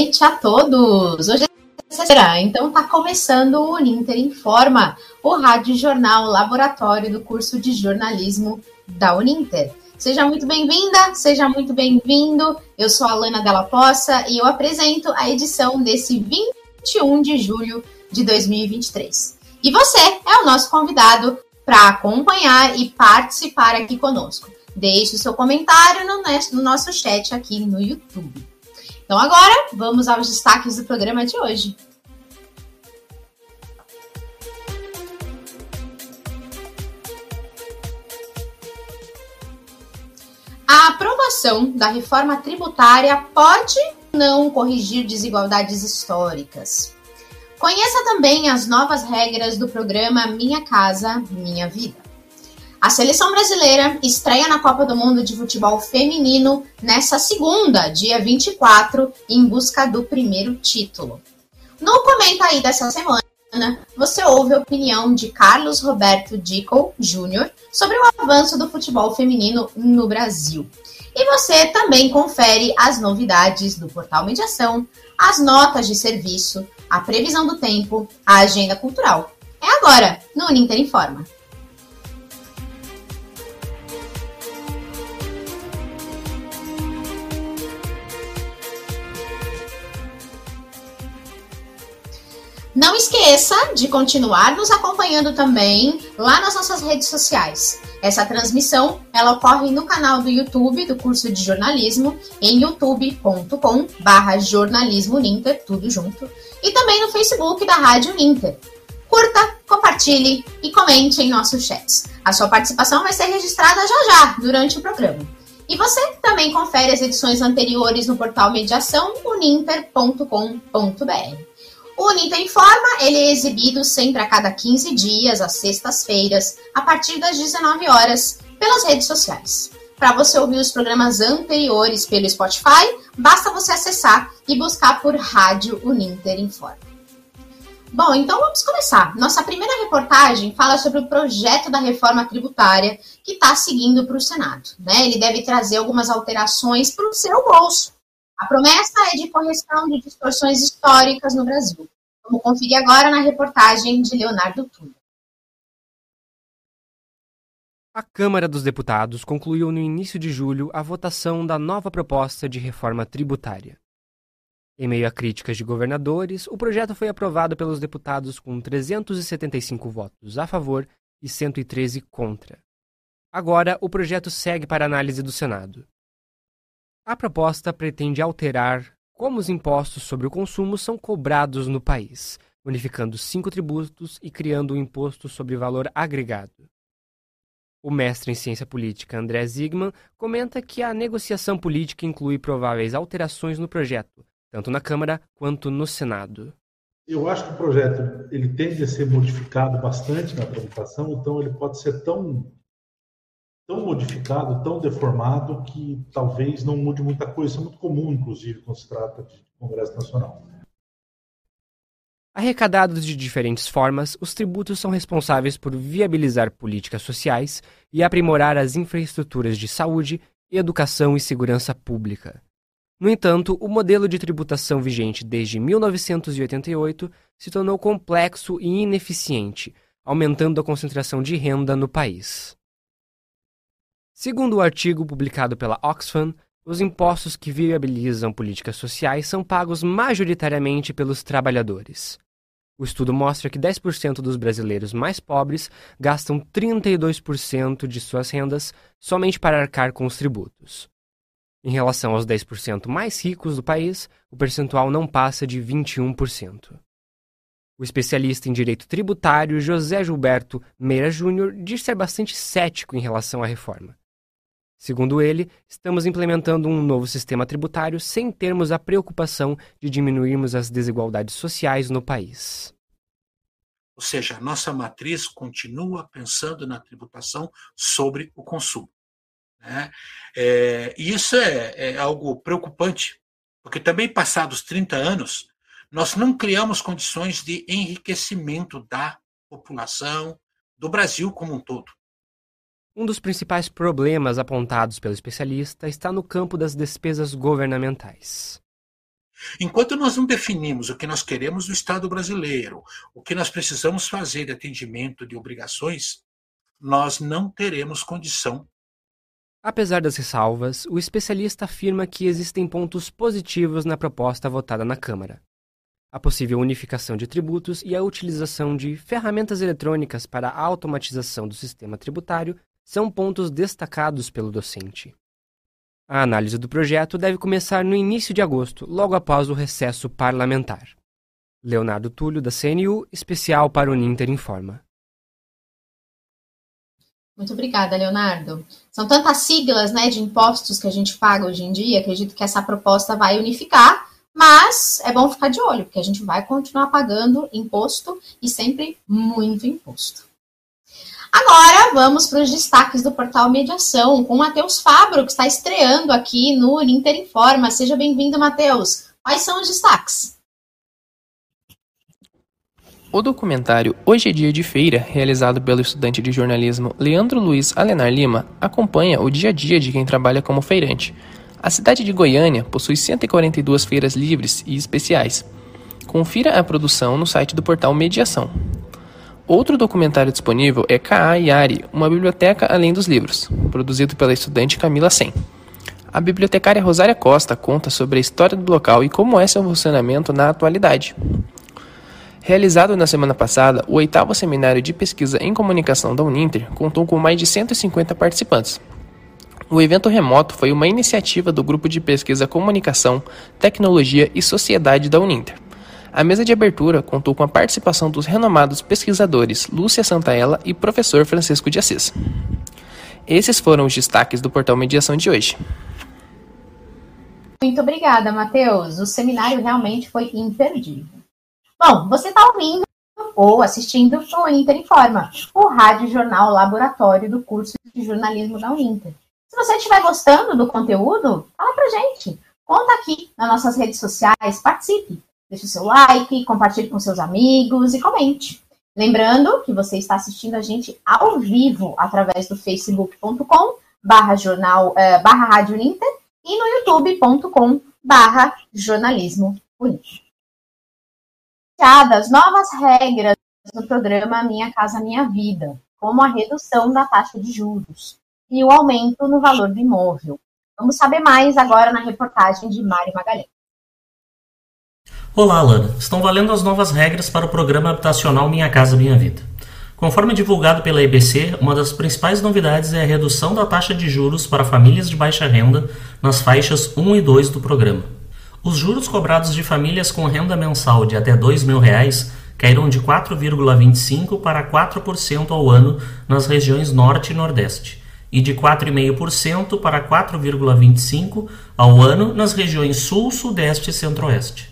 Noite a todos. Hoje é sexta-feira, então tá começando o Uninter Informa, o rádio jornal laboratório do curso de jornalismo da Uninter. Seja muito bem-vinda, seja muito bem-vindo. Eu sou a Lana Della Poça e eu apresento a edição desse 21 de julho de 2023. E você é o nosso convidado para acompanhar e participar aqui conosco. Deixe o seu comentário no nosso chat aqui no YouTube. Então agora vamos aos destaques do programa de hoje. A aprovação da reforma tributária pode não corrigir desigualdades históricas. Conheça também as novas regras do programa Minha Casa Minha Vida. A seleção brasileira estreia na Copa do Mundo de Futebol Feminino nessa segunda, dia 24, em busca do primeiro título. No Comenta aí dessa semana, você ouve a opinião de Carlos Roberto Dickel Jr. sobre o avanço do futebol feminino no Brasil. E você também confere as novidades do portal Mediação, as notas de serviço, a previsão do tempo, a agenda cultural. É agora, no Uninter Informa. Não esqueça de continuar nos acompanhando também lá nas nossas redes sociais. Essa transmissão ela ocorre no canal do YouTube do curso de jornalismo em youtube.com/barra jornalismo Ninter, tudo junto, e também no Facebook da Rádio Ninter. Curta, compartilhe e comente em nossos chats. A sua participação vai ser registrada já já durante o programa. E você também confere as edições anteriores no portal mediação uninter.com.br. O Uninter Informa, ele é exibido sempre a cada 15 dias, às sextas-feiras, a partir das 19 horas, pelas redes sociais. Para você ouvir os programas anteriores pelo Spotify, basta você acessar e buscar por Rádio Uninter Informa. Bom, então vamos começar. Nossa primeira reportagem fala sobre o projeto da reforma tributária que está seguindo para o Senado. Né? Ele deve trazer algumas alterações para o seu bolso. A promessa é de correção de distorções históricas no Brasil. Vamos conferir agora na reportagem de Leonardo Túlio. A Câmara dos Deputados concluiu no início de julho a votação da nova proposta de reforma tributária. Em meio a críticas de governadores, o projeto foi aprovado pelos deputados com 375 votos a favor e 113 contra. Agora, o projeto segue para análise do Senado. A proposta pretende alterar como os impostos sobre o consumo são cobrados no país, unificando cinco tributos e criando um imposto sobre valor agregado. O mestre em ciência política André Zigman comenta que a negociação política inclui prováveis alterações no projeto, tanto na Câmara quanto no Senado. Eu acho que o projeto ele tende a ser modificado bastante na tramitação, então ele pode ser tão tão modificado, tão deformado, que talvez não mude muita coisa. Isso é muito comum, inclusive, quando se trata de Congresso Nacional. Arrecadados de diferentes formas, os tributos são responsáveis por viabilizar políticas sociais e aprimorar as infraestruturas de saúde, educação e segurança pública. No entanto, o modelo de tributação vigente desde 1988 se tornou complexo e ineficiente, aumentando a concentração de renda no país. Segundo o artigo publicado pela Oxfam, os impostos que viabilizam políticas sociais são pagos majoritariamente pelos trabalhadores. O estudo mostra que 10% dos brasileiros mais pobres gastam 32% de suas rendas somente para arcar com os tributos. Em relação aos 10% mais ricos do país, o percentual não passa de 21%. O especialista em direito tributário José Gilberto Meira Júnior diz ser bastante cético em relação à reforma. Segundo ele, estamos implementando um novo sistema tributário sem termos a preocupação de diminuirmos as desigualdades sociais no país. Ou seja, a nossa matriz continua pensando na tributação sobre o consumo. Né? É, e isso é, é algo preocupante, porque também passados 30 anos, nós não criamos condições de enriquecimento da população, do Brasil como um todo. Um dos principais problemas apontados pelo especialista está no campo das despesas governamentais. Enquanto nós não definimos o que nós queremos do Estado brasileiro, o que nós precisamos fazer de atendimento de obrigações, nós não teremos condição. Apesar das ressalvas, o especialista afirma que existem pontos positivos na proposta votada na Câmara. A possível unificação de tributos e a utilização de ferramentas eletrônicas para a automatização do sistema tributário são pontos destacados pelo docente. A análise do projeto deve começar no início de agosto, logo após o recesso parlamentar. Leonardo Túlio, da CNU, especial para o Ninter Informa. Muito obrigada, Leonardo. São tantas siglas né, de impostos que a gente paga hoje em dia, acredito que essa proposta vai unificar, mas é bom ficar de olho, porque a gente vai continuar pagando imposto e sempre muito imposto. Agora vamos para os destaques do portal Mediação, com Matheus Fabro, que está estreando aqui no Inter Informa. Seja bem-vindo, Matheus. Quais são os destaques? O documentário Hoje é Dia de Feira, realizado pelo estudante de jornalismo Leandro Luiz Alenar Lima, acompanha o dia a dia de quem trabalha como feirante. A cidade de Goiânia possui 142 feiras livres e especiais. Confira a produção no site do portal Mediação. Outro documentário disponível é Kaa Yari, uma biblioteca além dos livros, produzido pela estudante Camila Sen. A bibliotecária Rosária Costa conta sobre a história do local e como é seu funcionamento na atualidade. Realizado na semana passada, o oitavo seminário de pesquisa em comunicação da Uninter contou com mais de 150 participantes. O evento remoto foi uma iniciativa do Grupo de Pesquisa Comunicação, Tecnologia e Sociedade da Uninter. A mesa de abertura contou com a participação dos renomados pesquisadores Lúcia Santaella e professor Francisco de Assis. Esses foram os destaques do portal Mediação de hoje. Muito obrigada, Matheus. O seminário realmente foi imperdível. Bom, você está ouvindo ou assistindo o Inter Informa, o rádio jornal laboratório do curso de jornalismo da Uninter. Se você estiver gostando do conteúdo, fala pra gente. Conta aqui nas nossas redes sociais, participe. Deixe o seu like, compartilhe com seus amigos e comente. Lembrando que você está assistindo a gente ao vivo através do facebook.com barra jornal eh, barra rádio Uninter e no youtube.com barra jornalismo. As novas regras no programa Minha Casa Minha Vida, como a redução da taxa de juros e o aumento no valor do imóvel. Vamos saber mais agora na reportagem de Mário Magalhães. Olá, Alana. Estão valendo as novas regras para o programa habitacional Minha Casa Minha Vida. Conforme divulgado pela EBC, uma das principais novidades é a redução da taxa de juros para famílias de baixa renda nas faixas 1 e 2 do programa. Os juros cobrados de famílias com renda mensal de até 2 mil reais caíram de 4,25% para 4% ao ano nas regiões Norte e Nordeste, e de 4,5% para 4,25% ao ano nas regiões Sul, Sudeste e Centro-Oeste.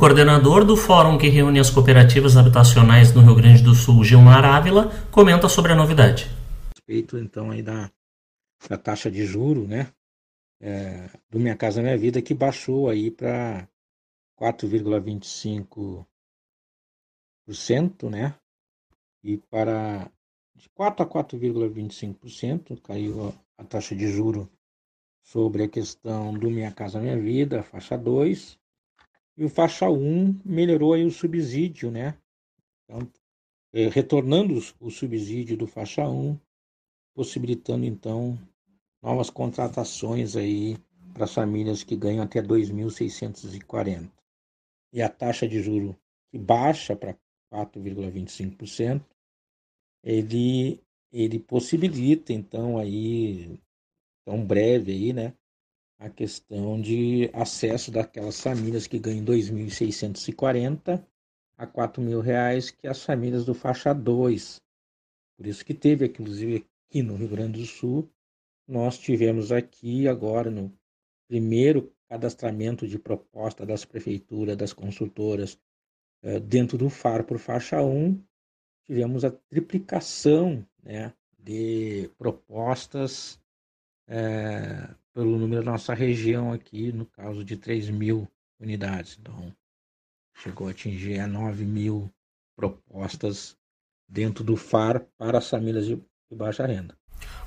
Coordenador do fórum que reúne as cooperativas habitacionais no Rio Grande do Sul, Gilmar Ávila, comenta sobre a novidade. Respeito então aí da, da taxa de juro, né, é, do Minha Casa Minha Vida, que baixou aí para 4,25%, né, e para de 4 a 4,25% caiu a, a taxa de juro sobre a questão do Minha Casa Minha Vida, faixa 2, e o faixa 1 melhorou aí o subsídio, né? Então, é, retornando o subsídio do faixa 1, possibilitando então novas contratações aí para as famílias que ganham até 2.640. E a taxa de juro que baixa para 4,25%, ele ele possibilita então aí tão breve aí, né, a questão de acesso daquelas famílias que ganham 2.640 a 4 mil reais, que as famílias do faixa 2. Por isso que teve, inclusive aqui no Rio Grande do Sul, nós tivemos aqui agora no primeiro cadastramento de proposta das prefeituras, das consultoras, eh, dentro do FAR por faixa 1, tivemos a triplicação né, de propostas é, pelo número da nossa região aqui, no caso de 3 mil unidades. Então, chegou a atingir a 9 mil propostas dentro do FAR para as famílias de, baixa renda.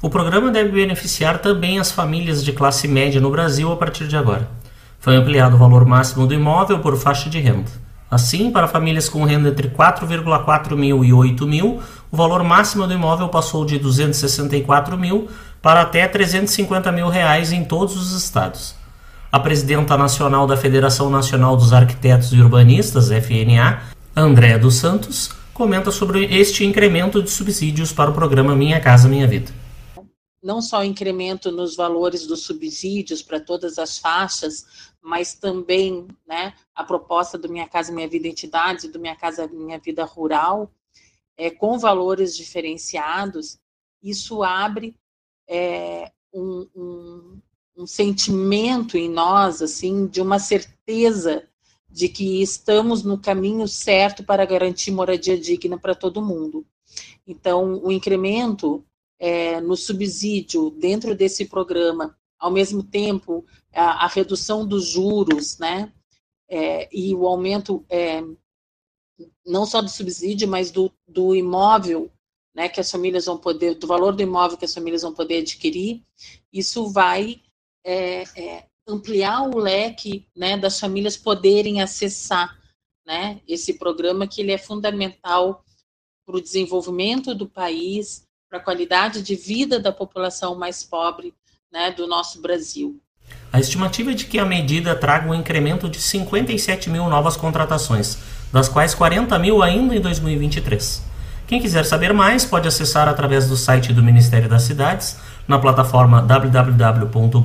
O programa deve beneficiar também as famílias de classe média no Brasil a partir de agora. Foi ampliado o valor máximo do imóvel por faixa de renda. Assim, para famílias com renda entre 4,4 mil e 8 mil, o valor máximo do imóvel passou de 264 mil para até 350 mil reais em todos os estados. A presidenta nacional da Federação Nacional dos Arquitetos e Urbanistas, FNA, Andréa dos Santos, comenta sobre este incremento de subsídios para o programa Minha Casa Minha Vida. Não só o incremento nos valores dos subsídios para todas as faixas, mas também né, a proposta do Minha Casa Minha Vida Entidades e do Minha Casa Minha Vida Rural, é, com valores diferenciados, isso abre é, um, um, um sentimento em nós, assim, de uma certeza de que estamos no caminho certo para garantir moradia digna para todo mundo. Então, o incremento é, no subsídio dentro desse programa, ao mesmo tempo, a, a redução dos juros, né, é, e o aumento é, não só do subsídio, mas do, do imóvel, né, que as famílias vão poder, do valor do imóvel que as famílias vão poder adquirir, isso vai é, é, ampliar o leque né, das famílias poderem acessar né, esse programa que ele é fundamental para o desenvolvimento do país, para a qualidade de vida da população mais pobre né, do nosso Brasil. A estimativa é de que a medida traga um incremento de 57 mil novas contratações, das quais 40 mil ainda em 2023. Quem quiser saber mais pode acessar através do site do Ministério das Cidades na plataforma www.gov.br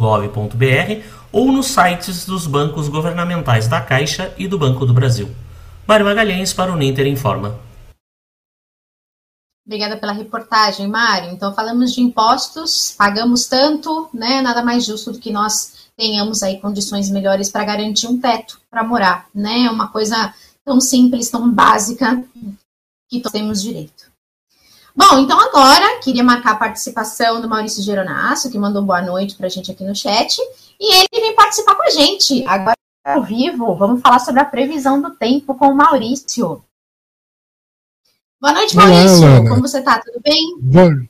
ou nos sites dos bancos governamentais da Caixa e do Banco do Brasil. Mário Magalhães para o Ninter Informa. Obrigada pela reportagem, Mário. Então, falamos de impostos, pagamos tanto, né? Nada mais justo do que nós tenhamos aí condições melhores para garantir um teto para morar, né? É uma coisa tão simples, tão básica, que todos temos direito. Bom, então agora queria marcar a participação do Maurício Geronasso, que mandou boa noite para a gente aqui no chat, e ele vem participar com a gente agora ao vivo. Vamos falar sobre a previsão do tempo com o Maurício. Boa noite, Maurício. Olá, Como você está? Tudo bem? Boa,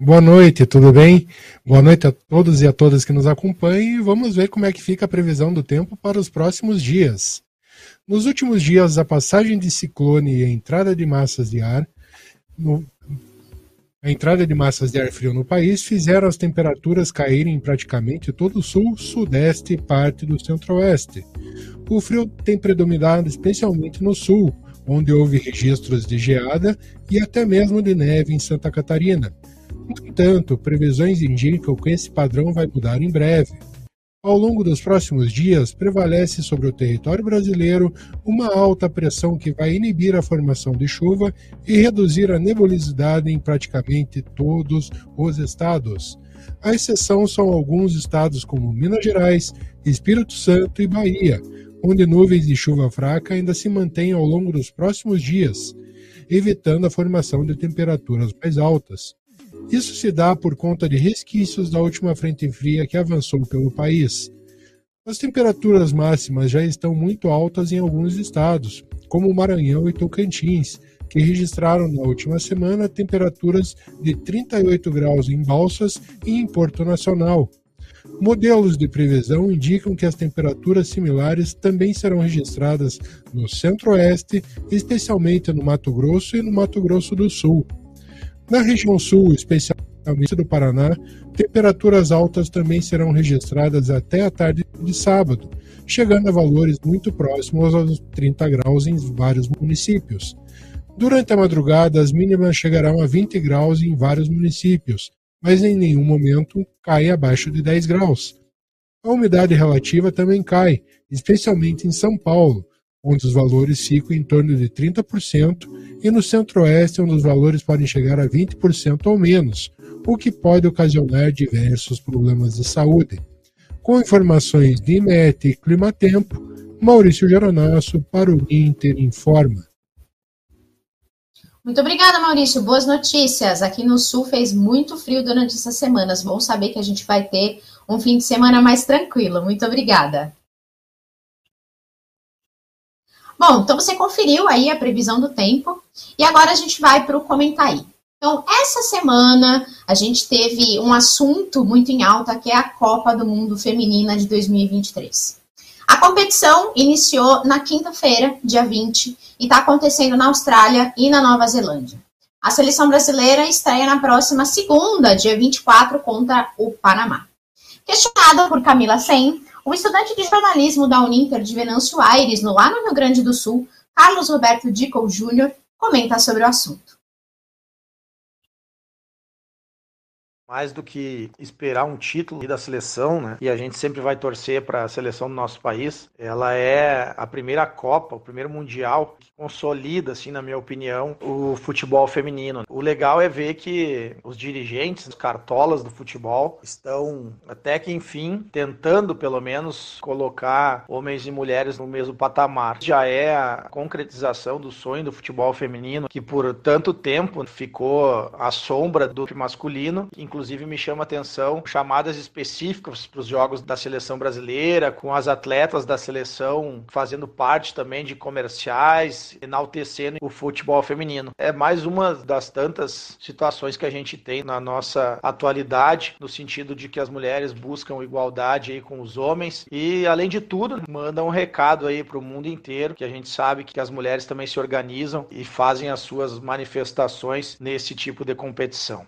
boa noite, tudo bem? Boa noite a todos e a todas que nos acompanham e vamos ver como é que fica a previsão do tempo para os próximos dias. Nos últimos dias, a passagem de ciclone e a entrada de massas de ar no, a entrada de massas de ar frio no país fizeram as temperaturas caírem em praticamente todo o sul, sudeste e parte do centro-oeste. O frio tem predominado especialmente no sul, onde houve registros de geada e até mesmo de neve em Santa Catarina. No entanto, previsões indicam que esse padrão vai mudar em breve. Ao longo dos próximos dias, prevalece sobre o território brasileiro uma alta pressão que vai inibir a formação de chuva e reduzir a nebulosidade em praticamente todos os estados. A exceção são alguns estados como Minas Gerais, Espírito Santo e Bahia, onde nuvens de chuva fraca ainda se mantêm ao longo dos próximos dias, evitando a formação de temperaturas mais altas. Isso se dá por conta de resquícios da última frente fria que avançou pelo país. As temperaturas máximas já estão muito altas em alguns estados, como Maranhão e Tocantins, que registraram na última semana temperaturas de 38 graus em Balsas e em Porto Nacional. Modelos de previsão indicam que as temperaturas similares também serão registradas no Centro-Oeste, especialmente no Mato Grosso e no Mato Grosso do Sul. Na região sul, especialmente do Paraná, temperaturas altas também serão registradas até a tarde de sábado, chegando a valores muito próximos aos 30 graus em vários municípios. Durante a madrugada, as mínimas chegarão a 20 graus em vários municípios, mas em nenhum momento cai abaixo de 10 graus. A umidade relativa também cai, especialmente em São Paulo, onde os valores ficam em torno de 30%, e no centro-oeste, onde os valores podem chegar a 20% ou menos, o que pode ocasionar diversos problemas de saúde. Com informações de IMET e Climatempo, Maurício Geronasso para o Inter Informa. Muito obrigada, Maurício. Boas notícias. Aqui no Sul fez muito frio durante essas semanas. Bom saber que a gente vai ter um fim de semana mais tranquilo. Muito obrigada. Bom, então você conferiu aí a previsão do tempo e agora a gente vai para o comentário. Então, essa semana a gente teve um assunto muito em alta que é a Copa do Mundo Feminina de 2023. A competição iniciou na quinta-feira, dia 20, e está acontecendo na Austrália e na Nova Zelândia. A seleção brasileira estreia na próxima segunda, dia 24, contra o Panamá. Questionada por Camila Sen, o estudante de jornalismo da Uninter de Venâncio Aires, no lá no Rio Grande do Sul, Carlos Roberto Dickel Júnior, comenta sobre o assunto. Mais do que esperar um título da seleção, né? E a gente sempre vai torcer para a seleção do nosso país. Ela é a primeira Copa, o primeiro mundial que consolida, assim, na minha opinião, o futebol feminino. O legal é ver que os dirigentes, os cartolas do futebol estão até que enfim tentando pelo menos colocar homens e mulheres no mesmo patamar. Já é a concretização do sonho do futebol feminino que por tanto tempo ficou à sombra do masculino, inclusive Inclusive, me chama atenção chamadas específicas para os jogos da seleção brasileira, com as atletas da seleção fazendo parte também de comerciais, enaltecendo o futebol feminino. É mais uma das tantas situações que a gente tem na nossa atualidade, no sentido de que as mulheres buscam igualdade aí com os homens e, além de tudo, mandam um recado aí para o mundo inteiro, que a gente sabe que as mulheres também se organizam e fazem as suas manifestações nesse tipo de competição.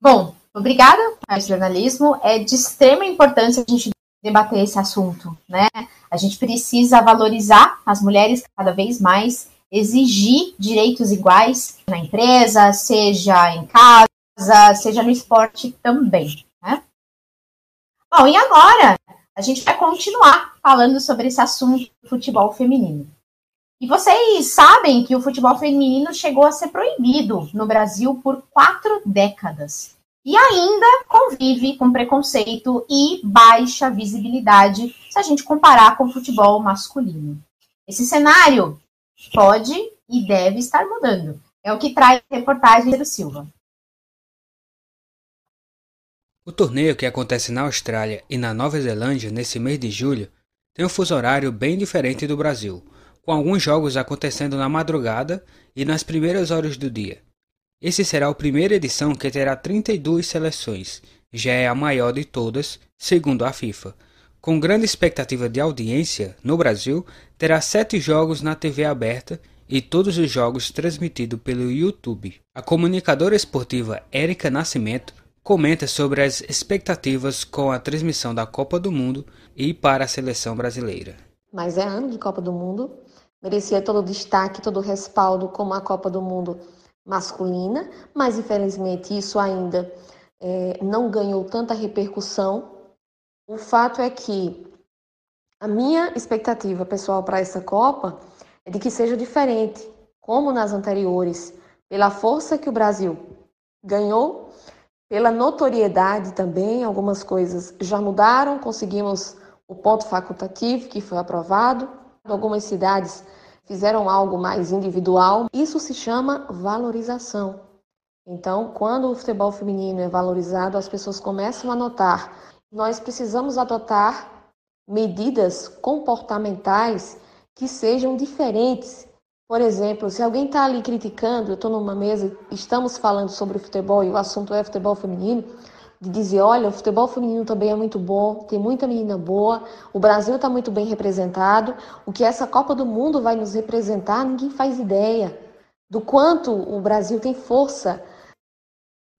Bom, obrigada ao jornalismo. É de extrema importância a gente debater esse assunto, né? A gente precisa valorizar as mulheres cada vez mais, exigir direitos iguais na empresa, seja em casa, seja no esporte também, né? Bom, e agora a gente vai continuar falando sobre esse assunto do futebol feminino. E vocês sabem que o futebol feminino chegou a ser proibido no Brasil por quatro décadas. E ainda convive com preconceito e baixa visibilidade se a gente comparar com o futebol masculino. Esse cenário pode e deve estar mudando. É o que traz a reportagem do Silva. O torneio que acontece na Austrália e na Nova Zelândia nesse mês de julho tem um fuso horário bem diferente do Brasil com alguns jogos acontecendo na madrugada e nas primeiras horas do dia. Esse será a primeira edição que terá 32 seleções, já é a maior de todas, segundo a FIFA. Com grande expectativa de audiência, no Brasil, terá sete jogos na TV aberta e todos os jogos transmitidos pelo YouTube. A comunicadora esportiva Érica Nascimento comenta sobre as expectativas com a transmissão da Copa do Mundo e para a seleção brasileira. Mas é ano de Copa do Mundo merecia todo o destaque, todo o respaldo como a Copa do Mundo masculina, mas infelizmente isso ainda é, não ganhou tanta repercussão. O fato é que a minha expectativa pessoal para essa Copa é de que seja diferente, como nas anteriores, pela força que o Brasil ganhou, pela notoriedade também, algumas coisas já mudaram, conseguimos o ponto facultativo que foi aprovado, Algumas cidades fizeram algo mais individual. Isso se chama valorização. Então, quando o futebol feminino é valorizado, as pessoas começam a notar. Nós precisamos adotar medidas comportamentais que sejam diferentes. Por exemplo, se alguém está ali criticando, eu estou numa mesa, estamos falando sobre futebol e o assunto é futebol feminino, de dizer, olha, o futebol feminino também é muito bom, tem muita menina boa, o Brasil está muito bem representado, o que essa Copa do Mundo vai nos representar, ninguém faz ideia do quanto o Brasil tem força.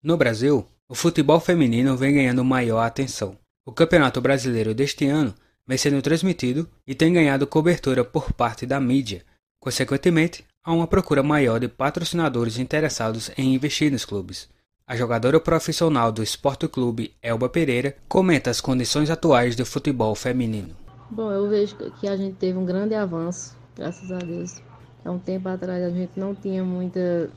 No Brasil, o futebol feminino vem ganhando maior atenção. O Campeonato Brasileiro deste ano vem sendo transmitido e tem ganhado cobertura por parte da mídia. Consequentemente, há uma procura maior de patrocinadores interessados em investir nos clubes. A jogadora profissional do Esporte Clube, Elba Pereira, comenta as condições atuais do futebol feminino. Bom, eu vejo que a gente teve um grande avanço, graças a Deus. Há um tempo atrás a gente não tinha muita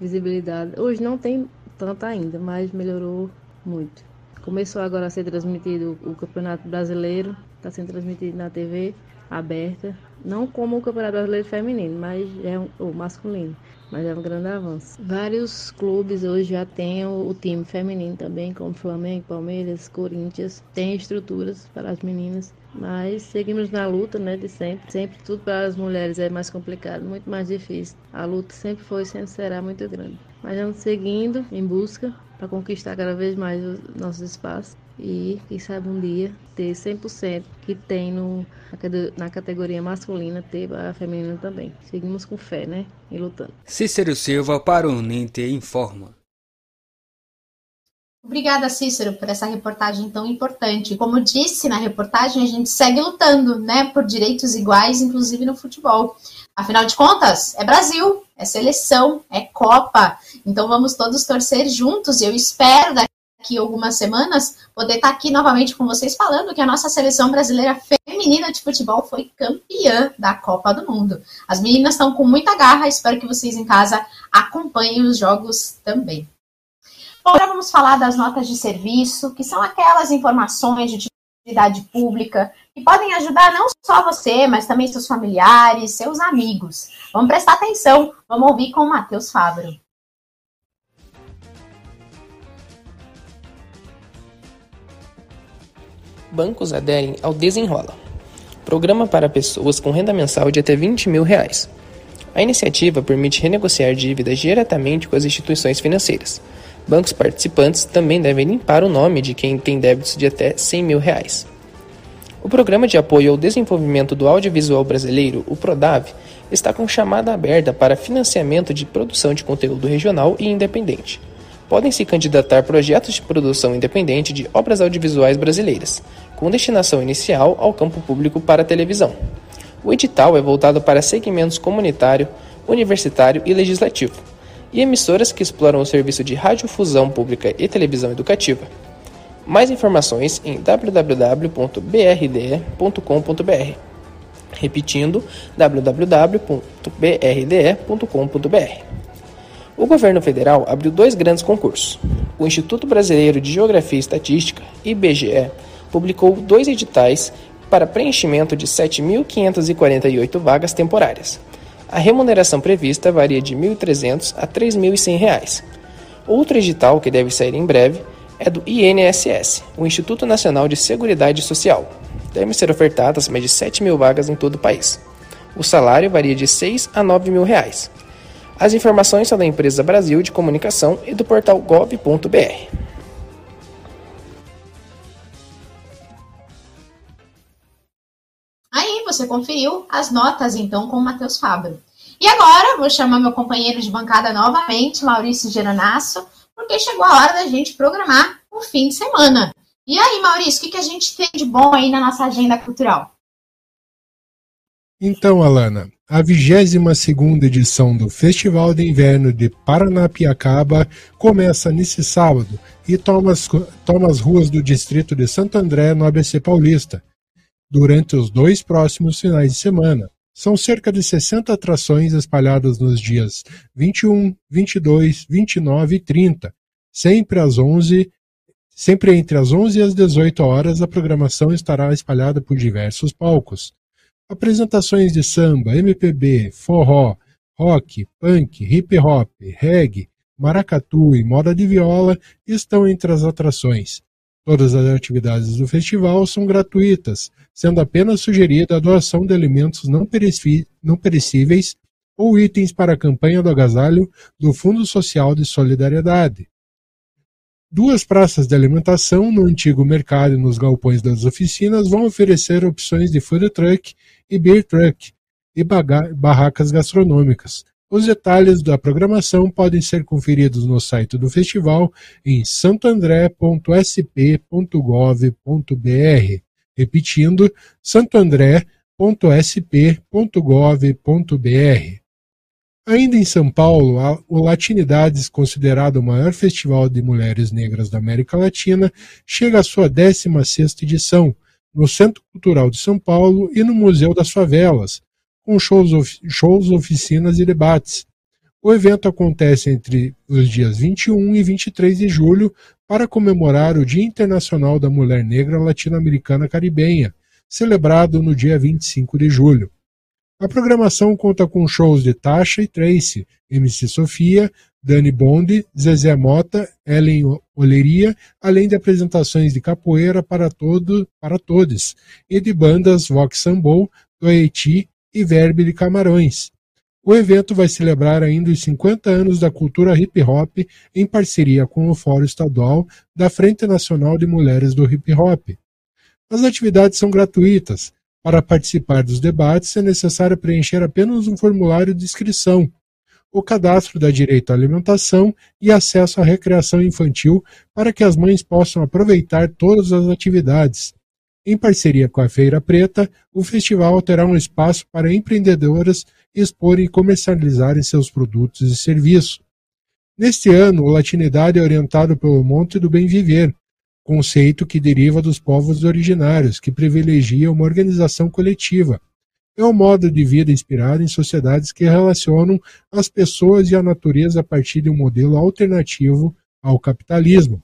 visibilidade. Hoje não tem tanta ainda, mas melhorou muito. Começou agora a ser transmitido o Campeonato Brasileiro, está sendo transmitido na TV aberta, não como o Campeonato Brasileiro Feminino, mas é o masculino, mas é um grande avanço. Vários clubes hoje já têm o, o time feminino também, como Flamengo, Palmeiras, Corinthians, tem estruturas para as meninas, mas seguimos na luta, né, de sempre. Sempre tudo para as mulheres é mais complicado, muito mais difícil. A luta sempre foi e sempre será muito grande. Mas vamos seguindo em busca para conquistar cada vez mais os nossos espaços e, quem sabe, um dia ter 100% que tem no, na categoria masculina, ter a feminina também. Seguimos com fé, né? E lutando. Cícero Silva para o Ninte Informa. Obrigada, Cícero, por essa reportagem tão importante. Como disse na reportagem, a gente segue lutando, né, por direitos iguais, inclusive no futebol. Afinal de contas, é Brasil, é seleção, é Copa. Então vamos todos torcer juntos. E eu espero daqui algumas semanas poder estar aqui novamente com vocês falando que a nossa seleção brasileira feminina de futebol foi campeã da Copa do Mundo. As meninas estão com muita garra. Espero que vocês em casa acompanhem os jogos também. Agora vamos falar das notas de serviço, que são aquelas informações de utilidade pública que podem ajudar não só você, mas também seus familiares, seus amigos. Vamos prestar atenção, vamos ouvir com o Matheus Fabro. Bancos aderem ao Desenrola, programa para pessoas com renda mensal de até 20 mil reais. A iniciativa permite renegociar dívidas diretamente com as instituições financeiras Bancos participantes também devem limpar o nome de quem tem débitos de até 100 mil reais. O Programa de Apoio ao Desenvolvimento do Audiovisual Brasileiro, o PRODAV, está com chamada aberta para financiamento de produção de conteúdo regional e independente. Podem se candidatar projetos de produção independente de obras audiovisuais brasileiras, com destinação inicial ao campo público para televisão. O edital é voltado para segmentos comunitário, universitário e legislativo e emissoras que exploram o serviço de radiodifusão pública e televisão educativa. Mais informações em www.brde.com.br. Repetindo, www.brde.com.br. O governo federal abriu dois grandes concursos. O Instituto Brasileiro de Geografia e Estatística, IBGE, publicou dois editais para preenchimento de 7.548 vagas temporárias. A remuneração prevista varia de R$ 1.300 a R$ 3.100. Outro edital que deve sair em breve é do INSS, o Instituto Nacional de Seguridade Social. Devem ser ofertadas mais de 7 mil vagas em todo o país. O salário varia de 6 a 9 mil reais. As informações são da empresa Brasil de Comunicação e do portal gov.br. você conferiu as notas, então, com o Matheus Fabro. E agora, vou chamar meu companheiro de bancada novamente, Maurício Geronasso, porque chegou a hora da gente programar o fim de semana. E aí, Maurício, o que, a gente tem de bom aí na nossa agenda cultural? Então, Alana, a 22 edição do Festival de Inverno de Paranapiacaba começa nesse sábado e toma as, toma as ruas do distrito de Santo André, no ABC Paulista, durante os dois próximos finais de semana. São cerca de 60 atrações espalhadas nos dias 21, 22, 29 e 30, sempre às 11 Sempre entre as 11 e as 18 horas, a programação estará espalhada por diversos palcos. Apresentações de samba, MPB, forró, rock, punk, hip hop, reggae, maracatu e moda de viola estão entre as atrações. Todas as atividades do festival são gratuitas, sendo apenas sugerida a doação de alimentos não, não perecíveis ou itens para a campanha do agasalho do Fundo Social de Solidariedade. Duas praças de alimentação no antigo mercado e nos galpões das oficinas vão oferecer opções de food truck e beer truck e barracas gastronômicas. Os detalhes da programação podem ser conferidos no site do festival em santoandré.sp.gov.br. Repetindo, santoandré.sp.gov.br. Ainda em São Paulo, o Latinidades, considerado o maior festival de mulheres negras da América Latina, chega à sua 16ª edição, no Centro Cultural de São Paulo e no Museu das Favelas, com shows, shows oficinas e debates. O evento acontece entre os dias 21 e 23 de julho para comemorar o Dia Internacional da Mulher Negra Latino-Americana Caribenha, celebrado no dia 25 de julho. A programação conta com shows de Tasha e Tracy, MC Sofia, Dani Bond, Zezé Mota, Ellen Oleria, além de apresentações de capoeira para, todo, para todos e de bandas Vox Sambou, do Haiti e Verbe de Camarões. O evento vai celebrar ainda os 50 anos da cultura hip hop em parceria com o Fórum Estadual da Frente Nacional de Mulheres do Hip Hop. As atividades são gratuitas. Para participar dos debates é necessário preencher apenas um formulário de inscrição. O cadastro dá direito à alimentação e acesso à recreação infantil para que as mães possam aproveitar todas as atividades. Em parceria com a Feira Preta, o festival terá um espaço para empreendedoras exporem e comercializarem seus produtos e serviços. Neste ano, o Latinidade é orientado pelo Monte do Bem Viver, conceito que deriva dos povos originários, que privilegia uma organização coletiva. É um modo de vida inspirado em sociedades que relacionam as pessoas e a natureza a partir de um modelo alternativo ao capitalismo.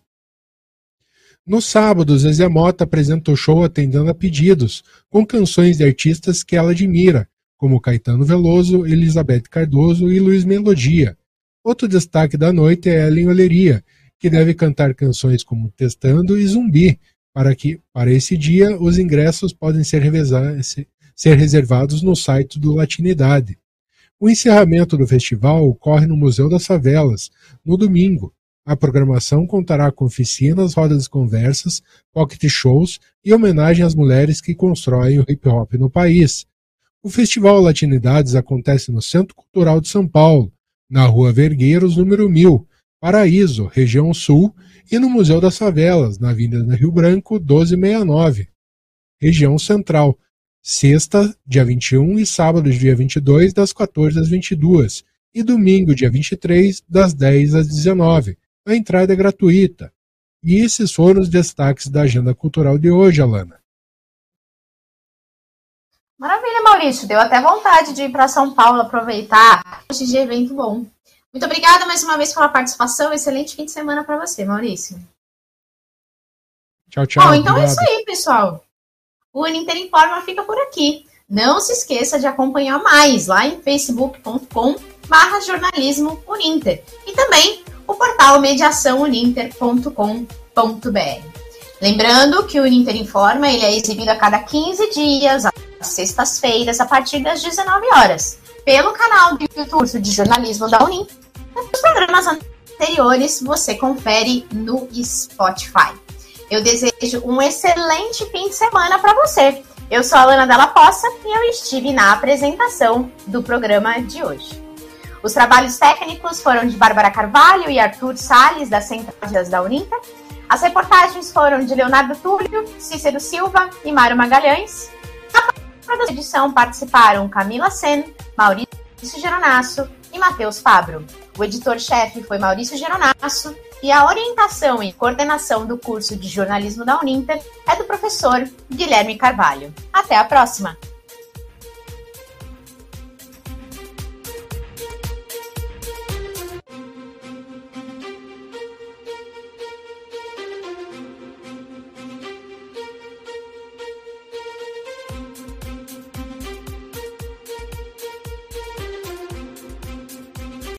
No sábado, Zezé Mota apresenta o show atendendo a pedidos, com canções de artistas que ela admira, como Caetano Veloso, Elizabeth Cardoso e Luiz Melodia. Outro destaque da noite é Ellen Oleria, que deve cantar canções como Testando e Zumbi. Para, que, para esse dia, os ingressos podem ser, ser reservados no site do Latinidade. O encerramento do festival ocorre no Museu das Favelas, no domingo. A programação contará com oficinas, rodas de conversas, pocket shows e homenagem às mulheres que constroem o hip hop no país. O Festival Latinidades acontece no Centro Cultural de São Paulo, na Rua Vergueiros, número 1000, Paraíso, região sul, e no Museu das Favelas, na Avenida Rio Branco, 1269, região central, sexta, dia 21 e sábado, dia 22, das 14 às 22, e domingo, dia 23, das 10 às 19. A entrada é gratuita. E esses foram os destaques da agenda cultural de hoje, Alana. Maravilha, Maurício. Deu até vontade de ir para São Paulo aproveitar este evento bom. Muito obrigada mais uma vez pela participação. Excelente fim de semana para você, Maurício. Tchau, tchau. Bom, então obrigado. é isso aí, pessoal. O Uninter Informa fica por aqui. Não se esqueça de acompanhar mais lá em facebook.com barra jornalismo Uninter e também o portal mediaçãouninter.com.br. Lembrando que o Uninter Informa ele é exibido a cada 15 dias, às sextas-feiras, a partir das 19 horas, pelo canal do curso de jornalismo da Uninter os programas anteriores você confere no Spotify. Eu desejo um excelente fim de semana para você. Eu sou a Lana Della Poça e eu estive na apresentação do programa de hoje. Os trabalhos técnicos foram de Bárbara Carvalho e Arthur Salles, das Centrais da Uninter. As reportagens foram de Leonardo Túlio, Cícero Silva e Mário Magalhães. Na edição participaram Camila Sen, Maurício Geronasso e Matheus Fabro. O editor-chefe foi Maurício Geronasso e a orientação e coordenação do curso de jornalismo da Uninter é do professor Guilherme Carvalho. Até a próxima!